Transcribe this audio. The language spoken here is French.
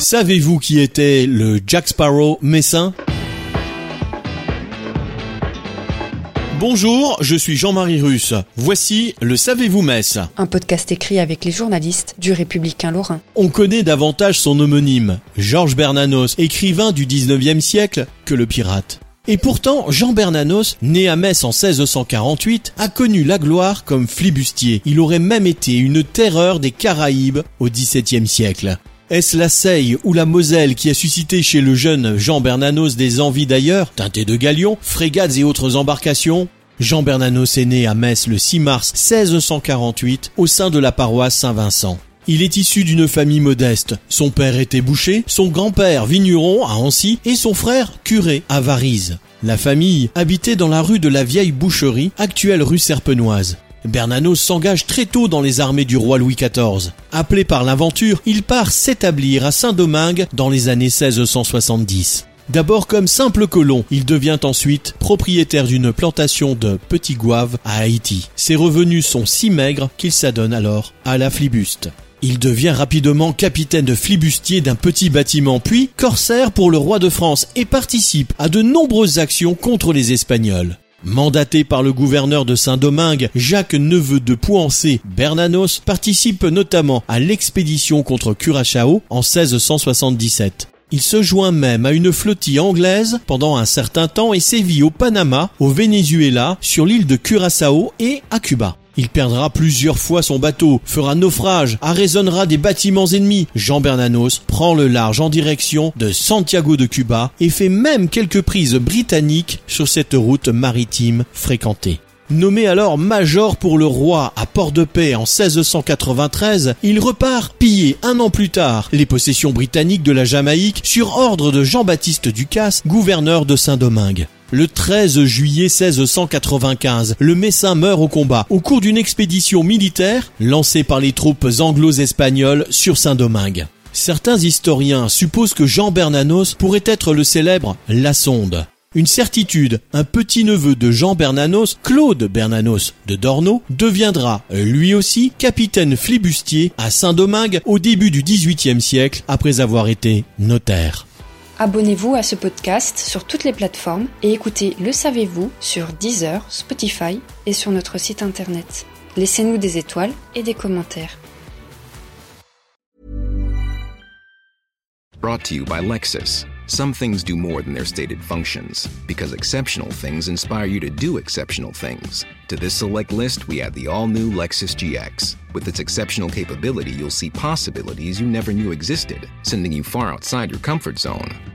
Savez-vous qui était le Jack Sparrow messin? Bonjour, je suis Jean-Marie Russe. Voici le Savez-vous Messe Un podcast écrit avec les journalistes du Républicain Lorrain. On connaît davantage son homonyme, Georges Bernanos, écrivain du 19e siècle, que le pirate. Et pourtant, Jean Bernanos, né à Metz en 1648, a connu la gloire comme flibustier. Il aurait même été une terreur des Caraïbes au XVIIe siècle. Est-ce la Seille ou la Moselle qui a suscité chez le jeune Jean Bernanos des envies d'ailleurs, teintées de galions, frégates et autres embarcations? Jean Bernanos est né à Metz le 6 mars 1648 au sein de la paroisse Saint-Vincent. Il est issu d'une famille modeste. Son père était boucher, son grand-père vigneron à Ancy et son frère curé à Varise. La famille habitait dans la rue de la Vieille Boucherie, actuelle rue Serpenoise. Bernanos s'engage très tôt dans les armées du roi Louis XIV. Appelé par l'aventure, il part s'établir à Saint-Domingue dans les années 1670. D'abord comme simple colon, il devient ensuite propriétaire d'une plantation de petits goaves à Haïti. Ses revenus sont si maigres qu'il s'adonne alors à la flibuste. Il devient rapidement capitaine de flibustier d'un petit bâtiment, puis corsaire pour le roi de France et participe à de nombreuses actions contre les Espagnols. Mandaté par le gouverneur de Saint-Domingue, Jacques Neveu de Pouancé, Bernanos participe notamment à l'expédition contre Curaçao en 1677. Il se joint même à une flottille anglaise pendant un certain temps et sévit au Panama, au Venezuela, sur l'île de Curaçao et à Cuba. Il perdra plusieurs fois son bateau, fera naufrage, arraisonnera des bâtiments ennemis. Jean Bernanos prend le large en direction de Santiago de Cuba et fait même quelques prises britanniques sur cette route maritime fréquentée. Nommé alors major pour le roi à Port-de-Paix en 1693, il repart piller un an plus tard les possessions britanniques de la Jamaïque sur ordre de Jean-Baptiste Ducasse, gouverneur de Saint-Domingue. Le 13 juillet 1695, le Messin meurt au combat au cours d'une expédition militaire lancée par les troupes anglo-espagnoles sur Saint-Domingue. Certains historiens supposent que Jean Bernanos pourrait être le célèbre La Sonde. Une certitude, un petit-neveu de Jean Bernanos, Claude Bernanos de Dorno, deviendra lui aussi capitaine flibustier à Saint-Domingue au début du XVIIIe siècle après avoir été notaire. Abonnez-vous à ce podcast sur toutes les plateformes et écoutez Le Savez-vous sur Deezer, Spotify et sur notre site internet. Laissez-nous des étoiles et des commentaires. Brought to you by Lexus. Some things do more than their stated functions, because exceptional things inspire you to do exceptional things. To this select list, we add the all new Lexus GX. With its exceptional capability, you'll see possibilities you never knew existed, sending you far outside your comfort zone.